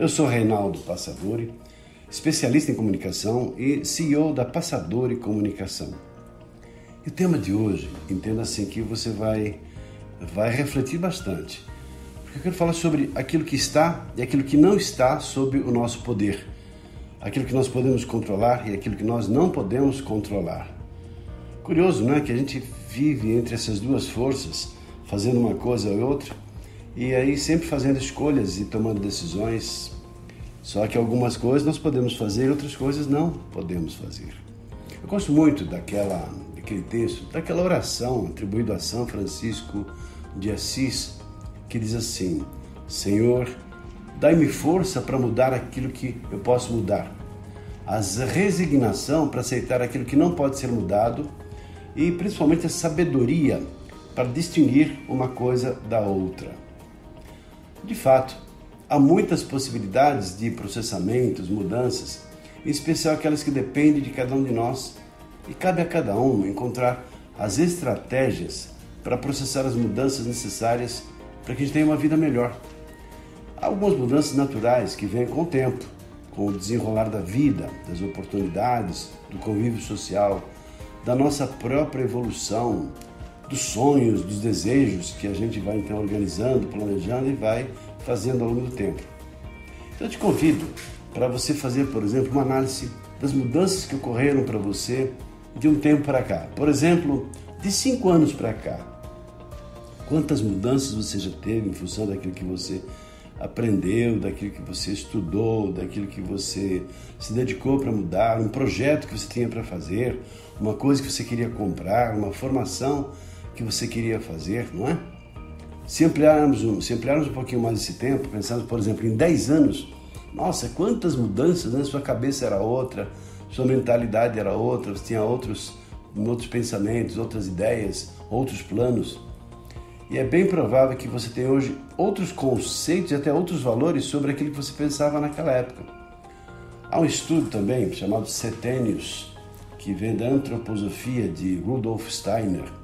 Eu sou Reinaldo Passadori, especialista em comunicação e CEO da Passadori Comunicação. E o tema de hoje, entenda assim que você vai, vai refletir bastante. Porque eu quero falar sobre aquilo que está e aquilo que não está sob o nosso poder. Aquilo que nós podemos controlar e aquilo que nós não podemos controlar. Curioso, não é? Que a gente vive entre essas duas forças, fazendo uma coisa ou outra, e aí sempre fazendo escolhas e tomando decisões. Só que algumas coisas nós podemos fazer, outras coisas não podemos fazer. Eu gosto muito daquela, daquele texto, daquela oração atribuída a São Francisco de Assis, que diz assim: Senhor, dai-me força para mudar aquilo que eu posso mudar, as resignação para aceitar aquilo que não pode ser mudado e principalmente a sabedoria para distinguir uma coisa da outra. De fato, há muitas possibilidades de processamentos, mudanças, em especial aquelas que dependem de cada um de nós, e cabe a cada um encontrar as estratégias para processar as mudanças necessárias para que a gente tenha uma vida melhor. Há algumas mudanças naturais que vêm com o tempo, com o desenrolar da vida, das oportunidades, do convívio social, da nossa própria evolução, dos sonhos, dos desejos que a gente vai então organizando, planejando e vai fazendo ao longo do tempo. Então eu te convido para você fazer, por exemplo, uma análise das mudanças que ocorreram para você de um tempo para cá. Por exemplo, de cinco anos para cá. Quantas mudanças você já teve em função daquilo que você aprendeu, daquilo que você estudou, daquilo que você se dedicou para mudar, um projeto que você tinha para fazer, uma coisa que você queria comprar, uma formação que você queria fazer, não é? Se ampliarmos, se ampliarmos um pouquinho mais esse tempo, pensando, por exemplo, em 10 anos, nossa, quantas mudanças, né? Sua cabeça era outra, sua mentalidade era outra, você tinha outros, outros pensamentos, outras ideias, outros planos. E é bem provável que você tenha hoje outros conceitos e até outros valores sobre aquilo que você pensava naquela época. Há um estudo também chamado Setênios, que vem da antroposofia de Rudolf Steiner,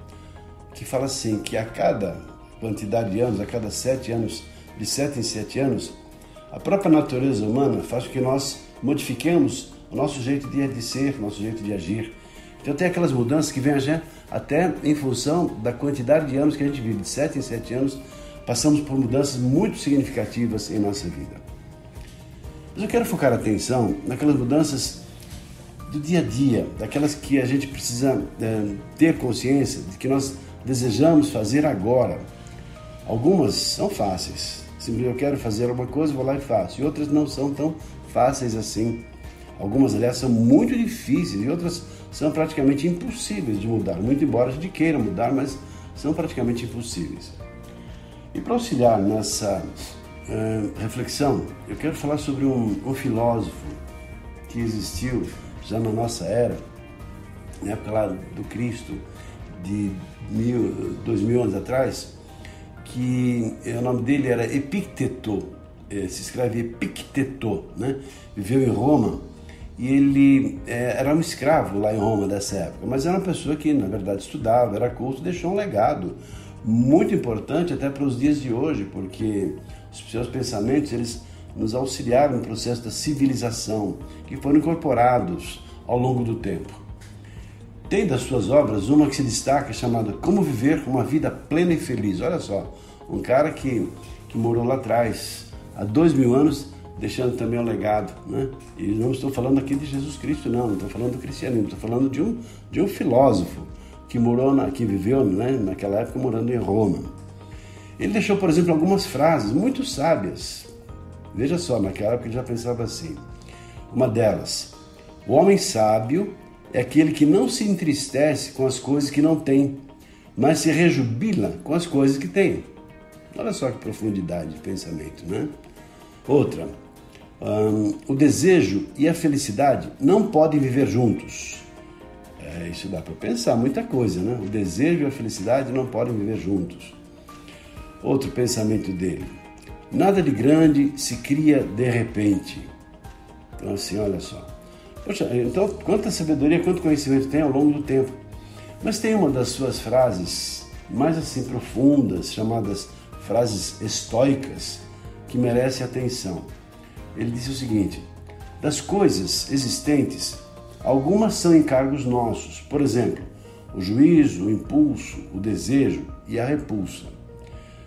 que fala assim que a cada quantidade de anos, a cada sete anos, de sete em sete anos, a própria natureza humana faz com que nós modifiquemos o nosso jeito de ser, nosso jeito de agir. Então tem aquelas mudanças que vêm até em função da quantidade de anos que a gente vive, de sete em sete anos, passamos por mudanças muito significativas em nossa vida. Mas eu quero focar a atenção naquelas mudanças do dia a dia, daquelas que a gente precisa é, ter consciência de que nós desejamos fazer agora. Algumas são fáceis. Simplesmente eu quero fazer alguma coisa, vou lá e faço. E outras não são tão fáceis assim. Algumas, aliás, são muito difíceis e outras são praticamente impossíveis de mudar. Muito embora a gente queira mudar, mas são praticamente impossíveis. E para auxiliar nessa uh, reflexão, eu quero falar sobre um, um filósofo que existiu já na nossa era, na época lá do Cristo, de mil, dois mil anos atrás, que o nome dele era Epicteto, eh, se escreve Epicteto, né? viveu em Roma e ele é, era um escravo lá em Roma dessa época, mas era uma pessoa que na verdade estudava, era culto, deixou um legado muito importante até para os dias de hoje, porque os seus pensamentos eles nos auxiliaram no processo da civilização, que foram incorporados ao longo do tempo. Tem das suas obras uma que se destaca chamada Como Viver uma Vida Plena e Feliz. Olha só, um cara que, que morou lá atrás, há dois mil anos, deixando também um legado. Né? E não estou falando aqui de Jesus Cristo, não, não estou falando do cristianismo, estou falando de um, de um filósofo que morou, na, que viveu né, naquela época morando em Roma. Ele deixou, por exemplo, algumas frases muito sábias Veja só, naquela época ele já pensava assim. Uma delas, o homem sábio é aquele que não se entristece com as coisas que não tem, mas se rejubila com as coisas que tem. Olha só que profundidade de pensamento, né? Outra, Um, o desejo e a felicidade não podem viver juntos. É, isso dá para pensar muita coisa, né? O desejo e a felicidade não podem viver juntos. Outro pensamento dele: nada de grande se cria de repente. Então, assim, olha só. Poxa, então, quanta sabedoria, quanto conhecimento tem ao longo do tempo. Mas tem uma das suas frases mais assim profundas, chamadas frases estoicas, que merece atenção. Ele disse o seguinte: das coisas existentes, algumas são encargos nossos, por exemplo, o juízo, o impulso, o desejo e a repulsa.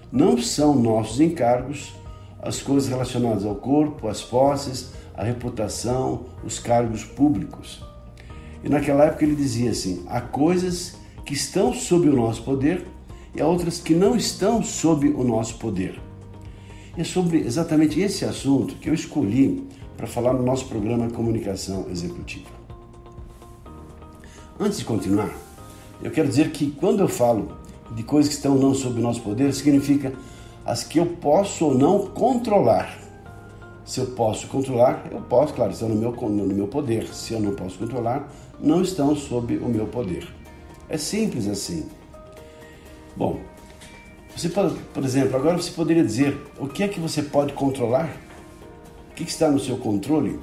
Não são nossos encargos as coisas relacionadas ao corpo, as posses, a reputação, os cargos públicos. E naquela época ele dizia assim: há coisas que estão sob o nosso poder e há outras que não estão sob o nosso poder. E é sobre exatamente esse assunto que eu escolhi para falar no nosso programa Comunicação Executiva. Antes de continuar, eu quero dizer que quando eu falo de coisas que estão não sob o nosso poder, significa as que eu posso ou não controlar. Se eu posso controlar, eu posso, claro, estão no meu, no meu poder. Se eu não posso controlar, não estão sob o meu poder. É simples assim. Bom, você por exemplo, agora você poderia dizer o que é que você pode controlar? O que está no seu controle?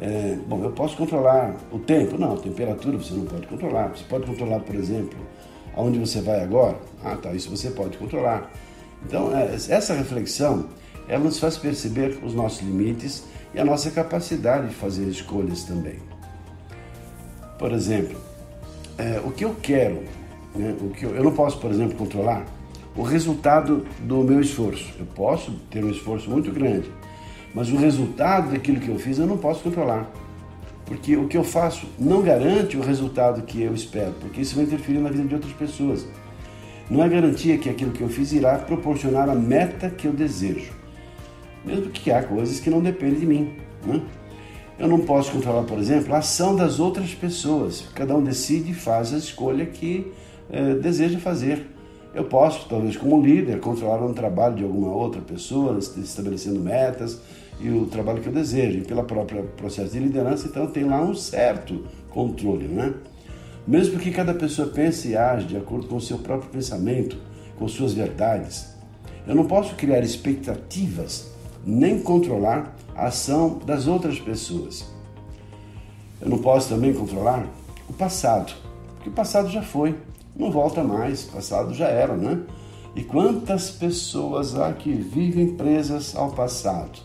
É, bom, eu posso controlar o tempo? Não, a temperatura você não pode controlar. Você pode controlar, por exemplo, aonde você vai agora? Ah, tá, isso você pode controlar. Então, é, essa reflexão ela nos faz perceber os nossos limites e a nossa capacidade de fazer escolhas também. Por exemplo, é, o que eu quero, né, o que eu, eu não posso, por exemplo, controlar o resultado do meu esforço. Eu posso ter um esforço muito grande, mas o resultado daquilo que eu fiz eu não posso controlar. Porque o que eu faço não garante o resultado que eu espero, porque isso vai interferir na vida de outras pessoas. Não é garantia que aquilo que eu fiz irá proporcionar a meta que eu desejo mesmo que há coisas que não dependem de mim. Né? Eu não posso controlar, por exemplo, a ação das outras pessoas. Cada um decide e faz a escolha que eh, deseja fazer. Eu posso, talvez como líder, controlar um trabalho de alguma outra pessoa, estabelecendo metas e o trabalho que eu desejo. E pela própria processo de liderança, então tem lá um certo controle, né? Mesmo que cada pessoa pense e age de acordo com o seu próprio pensamento, com suas verdades. Eu não posso criar expectativas nem controlar a ação das outras pessoas. Eu não posso também controlar o passado, porque o passado já foi, não volta mais, o passado já era, né? E quantas pessoas há que vivem presas ao passado,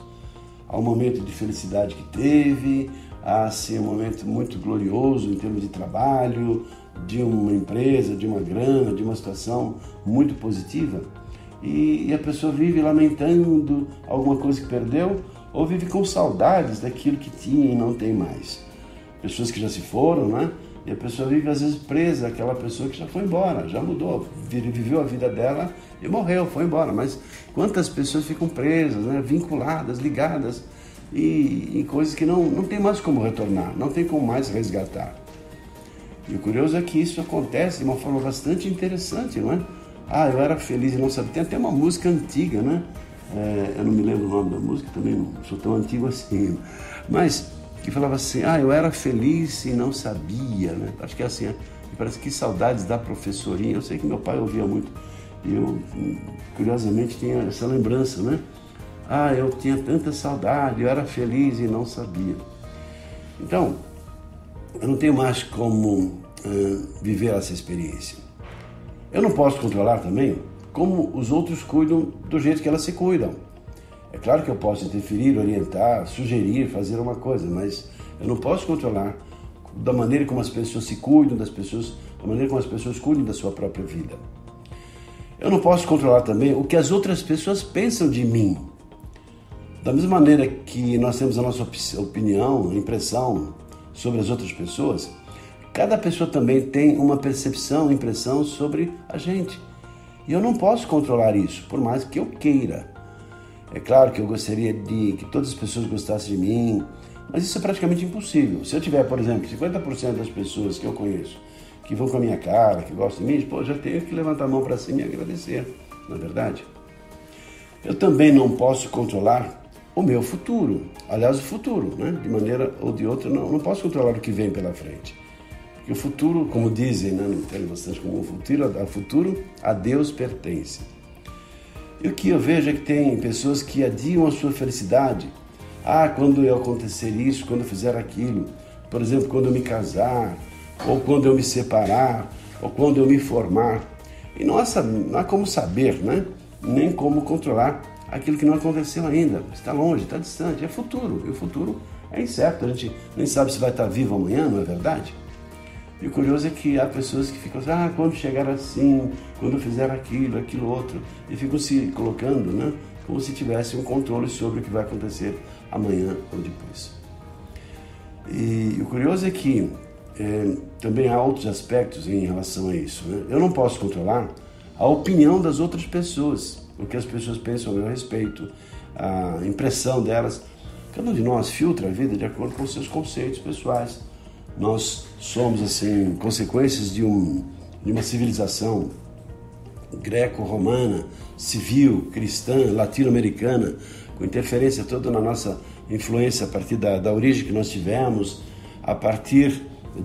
ao momento de felicidade que teve, a ser um momento muito glorioso em termos de trabalho, de uma empresa, de uma grana, de uma situação muito positiva e, e a pessoa vive lamentando alguma coisa que perdeu ou vive com saudades daquilo que tinha e não tem mais. Pessoas que já se foram, né? E a pessoa vive às vezes presa àquela pessoa que já foi embora, já mudou, viveu a vida dela e morreu, foi embora. Mas quantas pessoas ficam presas, né? vinculadas, ligadas e, em coisas que não, não tem mais como retornar, não tem como mais resgatar. E o curioso é que isso acontece de uma forma bastante interessante, não é? Ah, eu era feliz e não sabia. Tem até uma música antiga, né? É, eu não me lembro o nome da música, também não sou tão antigo assim. Mas que falava assim: Ah, eu era feliz e não sabia, né? Acho que é assim, né? parece que saudades da professorinha. Eu sei que meu pai ouvia muito e eu, curiosamente, tinha essa lembrança, né? Ah, eu tinha tanta saudade, eu era feliz e não sabia. Então, eu não tenho mais como uh, viver essa experiência. Eu não posso controlar também como os outros cuidam do jeito que elas se cuidam. É claro que eu posso interferir, orientar, sugerir, fazer uma coisa, mas eu não posso controlar da maneira como as pessoas se cuidam das pessoas, da maneira como as pessoas cuidam da sua própria vida. Eu não posso controlar também o que as outras pessoas pensam de mim. Da mesma maneira que nós temos a nossa opinião, impressão sobre as outras pessoas, Cada pessoa também tem uma percepção, impressão sobre a gente. E eu não posso controlar isso, por mais que eu queira. É claro que eu gostaria de que todas as pessoas gostassem de mim, mas isso é praticamente impossível. Se eu tiver, por exemplo, 50% das pessoas que eu conheço que vão com a minha cara, que gostam de mim, pô, já tenho que levantar a mão para cima e agradecer, não é verdade? Eu também não posso controlar o meu futuro. Aliás, o futuro, né? de maneira ou de outra, não, não posso controlar o que vem pela frente. Porque o futuro, como dizem, né, não tem bastante como o futuro, a futuro a Deus pertence. E o que eu vejo é que tem pessoas que adiam a sua felicidade. Ah, quando eu acontecer isso, quando eu fizer aquilo, por exemplo, quando eu me casar, ou quando eu me separar, ou quando eu me formar. E há, não há como saber, né? nem como controlar aquilo que não aconteceu ainda. Está longe, está distante, é futuro. E o futuro é incerto, a gente nem sabe se vai estar vivo amanhã, não é verdade? E o curioso é que há pessoas que ficam assim, ah, quando chegar assim, quando fizer aquilo, aquilo outro, e ficam se colocando, né? Como se tivessem um controle sobre o que vai acontecer amanhã ou depois. E o curioso é que é, também há outros aspectos em relação a isso. Né? Eu não posso controlar a opinião das outras pessoas, o que as pessoas pensam a meu respeito, a impressão delas. Cada um de nós filtra a vida de acordo com seus conceitos pessoais. Nós somos, assim, consequências de, um, de uma civilização greco-romana, civil, cristã, latino-americana, com interferência toda na nossa influência a partir da, da origem que nós tivemos, a partir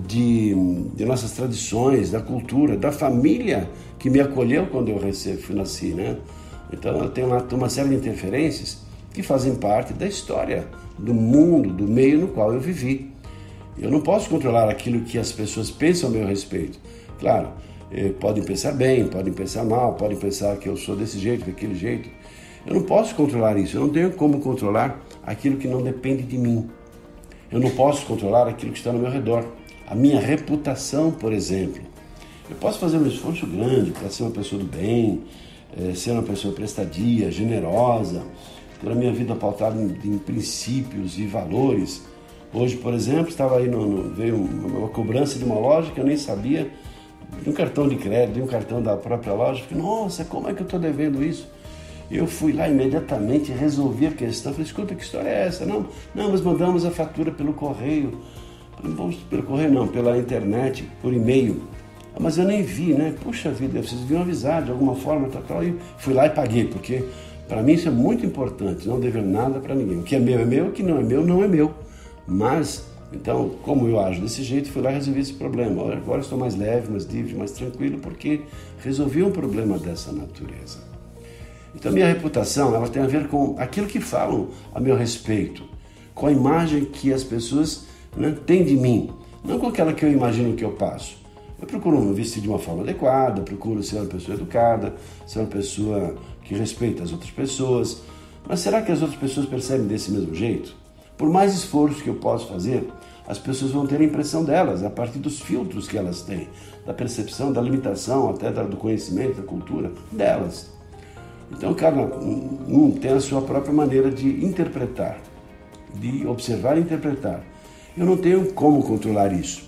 de, de, nossas tradições, da cultura, da família que me acolheu quando eu recebi, nasci, né? Então eu tenho uma série de interferências que fazem parte da história, do mundo, do meio no qual eu vivi. Eu não posso controlar aquilo que as pessoas pensam a meu respeito. Claro, eh, podem pensar bem, podem pensar mal, podem pensar que eu sou desse jeito, daquele jeito. Eu não posso controlar isso, eu não tenho como controlar aquilo que não depende de mim. Eu não posso controlar aquilo que está no meu redor. A minha reputação, por exemplo. Eu posso fazer um esforço grande para ser uma pessoa do bem, é, ser uma pessoa prestadia, generosa, ter a minha vida pautada em, em princípios e valores. Hoje, por exemplo, estava aí no, no, veio uma, cobrança de uma loja que eu nem sabia, de um cartão de crédito, de um cartão da própria loja. Falei, nossa, como é que eu estou devendo isso? Eu fui lá imediatamente, resolvi a questão. Falei, escuta, que história é essa? Não, não, mas mandamos a fatura pelo correio. Falei, pelo correio não, pela internet, por e-mail. Ah, mas eu nem vi, né? Puxa vida, vocês deviam avisar de alguma forma, tal, tal. E fui lá e paguei, porque para mim isso é muito importante, não dever nada para ninguém. O que é meu é meu, o que não é meu não é meu. Mas, então, como eu ajo desse jeito, fui lá e resolvi esse problema. Agora estou mais leve, mais livre, mais tranquilo, porque resolvi um problema dessa natureza. Então, minha reputação ela tem a ver com aquilo que falam a meu respeito, com a imagem que as pessoas né, têm de mim, não com aquela que eu imagino que eu passo. Eu procuro me vestir de uma forma adequada, procuro ser uma pessoa educada, ser uma pessoa que respeita as outras pessoas. Mas será que as outras pessoas percebem desse mesmo jeito? Por mais esforço que eu possa fazer, as pessoas vão ter a impressão delas, a partir dos filtros que elas têm, da percepção, da limitação, até do conhecimento, da cultura delas. Então, cada um tem a sua própria maneira de interpretar, de observar e interpretar. Eu não tenho como controlar isso.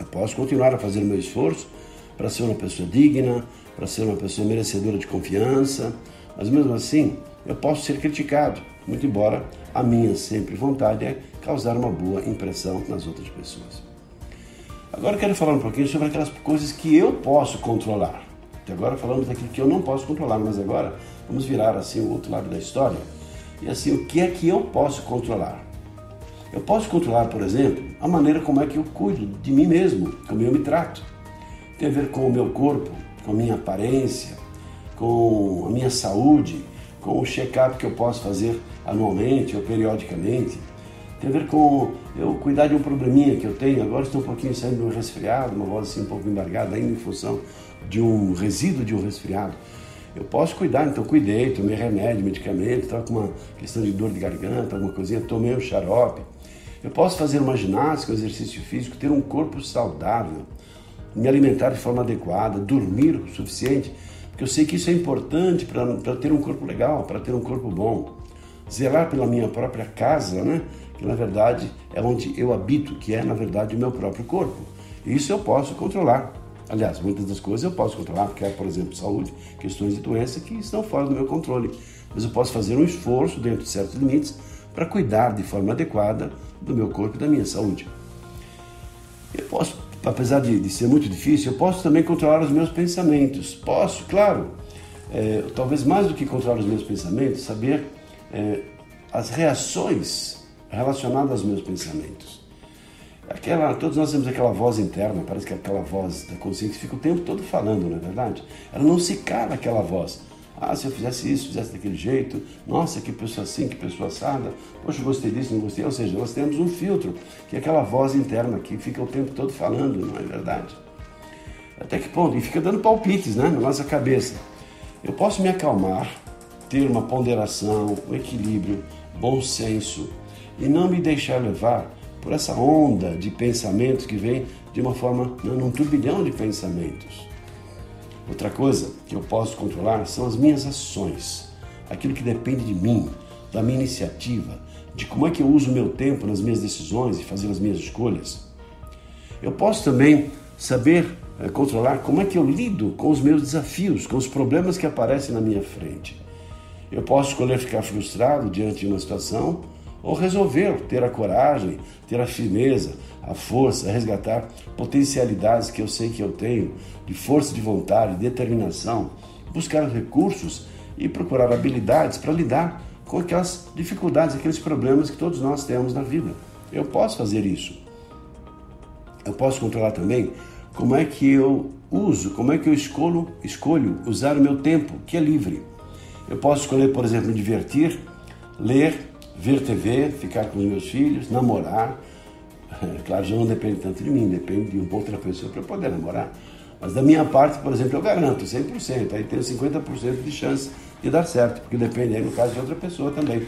Eu posso continuar a fazer o meu esforço para ser uma pessoa digna, para ser uma pessoa merecedora de confiança, mas mesmo assim eu posso ser criticado, muito embora a minha sempre vontade é causar uma boa impressão nas outras pessoas. Agora quero falar um pouquinho sobre aquelas coisas que eu posso controlar. Até agora falamos daquilo que eu não posso controlar, mas agora vamos virar assim o outro lado da história. E assim, o que é que eu posso controlar? Eu posso controlar, por exemplo, a maneira como é que eu cuido de mim mesmo, como eu me trato. Tem a ver com o meu corpo, com a minha aparência, com a minha saúde, com o check-up que eu posso fazer anualmente ou periodicamente. Tem a ver com eu cuidar de um probleminha que eu tenho. Agora estou um pouquinho saindo de um resfriado, uma voz assim um pouco embargada ainda em função de um resíduo de um resfriado. Eu posso cuidar, então cuidei, tomei remédio, medicamento, estava com uma questão de dor de garganta, alguma coisinha, tomei um xarope. Eu posso fazer uma ginástica, um exercício físico, ter um corpo saudável, me alimentar de forma adequada, dormir o suficiente, porque eu sei que isso é importante para ter um corpo legal, para ter um corpo bom. Zelar pela minha própria casa, né? que na verdade é onde eu habito, que é na verdade o meu próprio corpo. Isso eu posso controlar. Aliás, muitas das coisas eu posso controlar, porque é, por exemplo, saúde, questões de doença que estão fora do meu controle. Mas eu posso fazer um esforço dentro de certos limites para cuidar de forma adequada do meu corpo e da minha saúde. Eu posso, apesar de, de ser muito difícil, eu posso também controlar os meus pensamentos. Posso, claro, é, talvez mais do que controlar os meus pensamentos, saber é, as reações relacionadas aos meus pensamentos. Aquela, todos nós temos aquela voz interna, parece que é aquela voz da consciência fica o tempo todo falando, não é verdade? Ela não se cala aquela voz. Ah, se eu fizesse isso, fizesse daquele jeito, nossa, que pessoa assim, que pessoa assada, poxa, gostei disso, não gostei. Ou seja, nós temos um filtro, que é aquela voz interna que fica o tempo todo falando, não é verdade? Até que ponto? E fica dando palpites né, na nossa cabeça. Eu posso me acalmar, ter uma ponderação, um equilíbrio, bom senso e não me deixar levar por essa onda de pensamentos que vem de uma forma, num turbilhão de pensamentos. Outra coisa que eu posso controlar são as minhas ações, aquilo que depende de mim, da minha iniciativa, de como é que eu uso o meu tempo nas minhas decisões e fazer as minhas escolhas. Eu posso também saber é, controlar como é que eu lido com os meus desafios, com os problemas que aparecem na minha frente. Eu posso escolher ficar frustrado diante de uma situação ou resolver ter a coragem, ter a firmeza, a força, a resgatar potencialidades que eu sei que eu tenho, de força de vontade, determinação, buscar recursos e procurar habilidades para lidar com aquelas dificuldades, aqueles problemas que todos nós temos na vida. Eu posso fazer isso. Eu posso controlar também como é que eu uso, como é que eu escolho, escolho usar o meu tempo, que é livre. Eu posso escolher, por exemplo, me divertir, ler, ver TV, ficar com os meus filhos, namorar. Claro, já não depende tanto de mim, depende de outra pessoa para poder namorar. Mas da minha parte, por exemplo, eu garanto 100%, aí tenho 50% de chance de dar certo, porque depende aí no caso de outra pessoa também.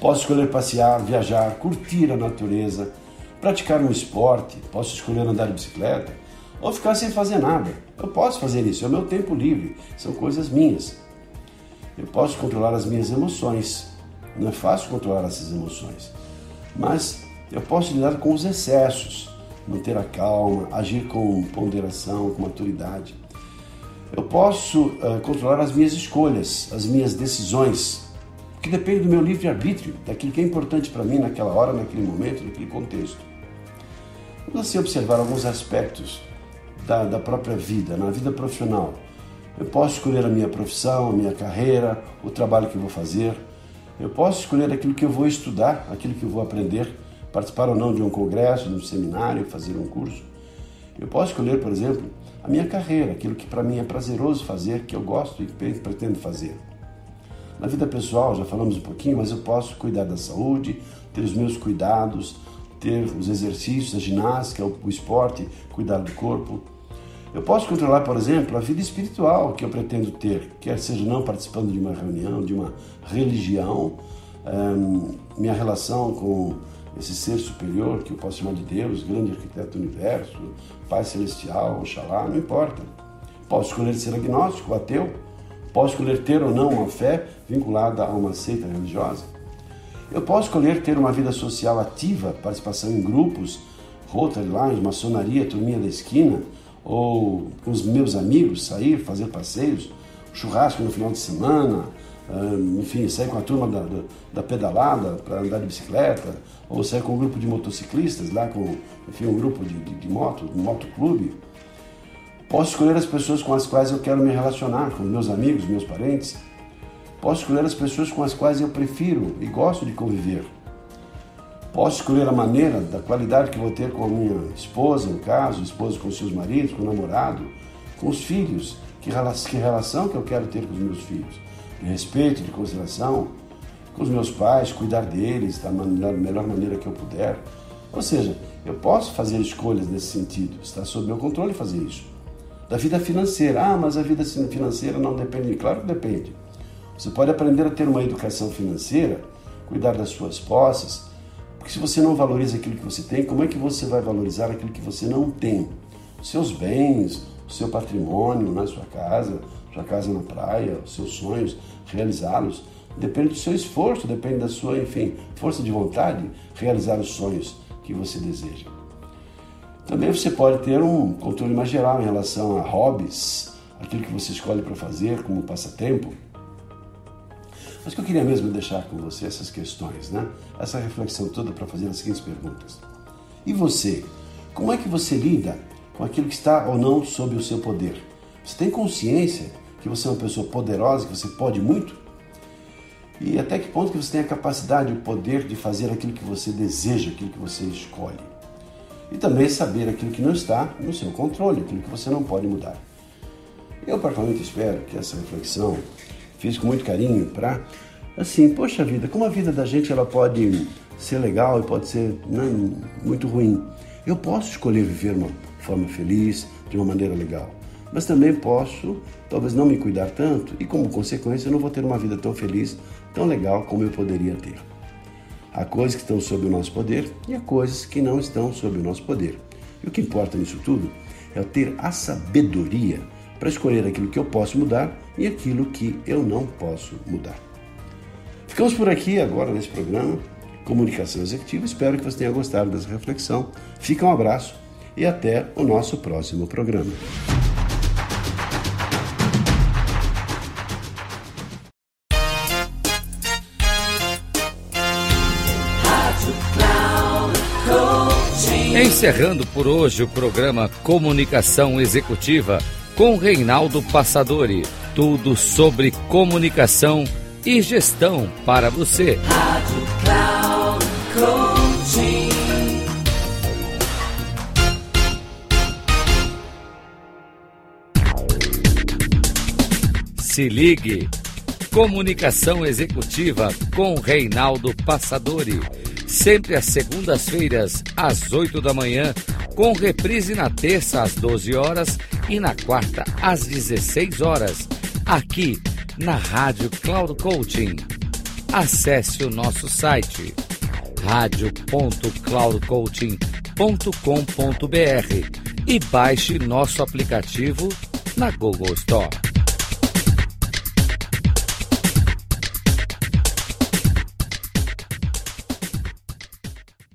Posso escolher passear, viajar, curtir a natureza, praticar um esporte, posso escolher andar de bicicleta ou ficar sem fazer nada. Eu posso fazer isso, é o meu tempo livre, são coisas minhas. Eu posso controlar as minhas emoções, não é fácil controlar essas emoções, mas eu posso lidar com os excessos, manter a calma, agir com ponderação, com maturidade. Eu posso uh, controlar as minhas escolhas, as minhas decisões, que depende do meu livre-arbítrio, daquilo que é importante para mim naquela hora, naquele momento, naquele contexto. Vamos assim observar alguns aspectos da, da própria vida, na vida profissional. Eu posso escolher a minha profissão, a minha carreira, o trabalho que vou fazer. Eu posso escolher aquilo que eu vou estudar, aquilo que eu vou aprender, participar ou não de um congresso, de um seminário, fazer um curso. Eu posso escolher, por exemplo, a minha carreira, aquilo que para mim é prazeroso fazer, que eu gosto e que pretendo fazer. Na vida pessoal, já falamos um pouquinho, mas eu posso cuidar da saúde, ter os meus cuidados, ter os exercícios, a ginástica, o esporte, cuidar do corpo. Eu posso controlar, por exemplo, a vida espiritual que eu pretendo ter, quer seja não participando de uma reunião, de uma religião, um, minha relação com esse ser superior, que eu posso chamar de Deus, grande arquiteto do universo, Pai Celestial, Oxalá, não importa. Posso escolher ser agnóstico, ateu, posso escolher ter ou não uma fé vinculada a uma seita religiosa. Eu posso escolher ter uma vida social ativa, participação em grupos, Rotary Lines, maçonaria, turminha da esquina, ou com os meus amigos, sair, fazer passeios, churrasco no final de semana, enfim, sair com a turma da, da, da pedalada para andar de bicicleta, ou sair com um grupo de motociclistas, lá com enfim, um grupo de, de, de moto, um motoclube. Posso escolher as pessoas com as quais eu quero me relacionar, com meus amigos, meus parentes. Posso escolher as pessoas com as quais eu prefiro e gosto de conviver. Posso escolher a maneira, da qualidade que vou ter com a minha esposa, no caso, esposa com seus maridos, com o namorado, com os filhos. Que relação, que eu quero ter com os meus filhos? De respeito, de consideração, com os meus pais, cuidar deles da melhor maneira que eu puder. Ou seja, eu posso fazer escolhas nesse sentido, está sob meu controle fazer isso. Da vida financeira, ah, mas a vida financeira não depende. Claro que depende. Você pode aprender a ter uma educação financeira, cuidar das suas posses, porque se você não valoriza aquilo que você tem, como é que você vai valorizar aquilo que você não tem? Os seus bens, o seu patrimônio, né? sua casa, sua casa na praia, os seus sonhos, realizá-los. Depende do seu esforço, depende da sua, enfim, força de vontade, realizar os sonhos que você deseja. Também você pode ter um controle mais geral em relação a hobbies, aquilo que você escolhe para fazer como passatempo. Mas que eu queria mesmo deixar com você essas questões, né? Essa reflexão toda para fazer as seguintes perguntas. E você? Como é que você lida com aquilo que está ou não sob o seu poder? Você tem consciência que você é uma pessoa poderosa, que você pode muito? e até que ponto que você tem a capacidade, o poder de fazer aquilo que você deseja, aquilo que você escolhe. E também saber aquilo que não está no seu controle, aquilo que você não pode mudar. Eu, particularmente, espero que essa reflexão fiz com muito carinho para, assim, poxa vida, como a vida da gente ela pode ser legal e pode ser né, muito ruim. Eu posso escolher viver uma forma feliz, de uma maneira legal, mas também posso, talvez não me cuidar tanto e, como consequência, eu não vou ter uma vida tão feliz, tão legal como eu poderia ter. Há coisas que estão sob o nosso poder e há coisas que não estão sob o nosso poder. E o que importa nisso tudo é ter a sabedoria para escolher aquilo que eu posso mudar e aquilo que eu não posso mudar. Ficamos por aqui agora nesse programa Comunicação Executiva. Espero que você tenha gostado dessa reflexão. Fica um abraço e até o nosso próximo programa. Encerrando por hoje o programa Comunicação Executiva com Reinaldo Passadori. Tudo sobre comunicação e gestão para você. Rádio Cloud Coaching. Se ligue. Comunicação Executiva com Reinaldo Passadori. Sempre às segundas-feiras, às 8 da manhã, com reprise na terça às 12 horas e na quarta às 16 horas, aqui na Rádio Cloud Coaching. Acesse o nosso site radio.cloudcoaching.com.br e baixe nosso aplicativo na Google Store.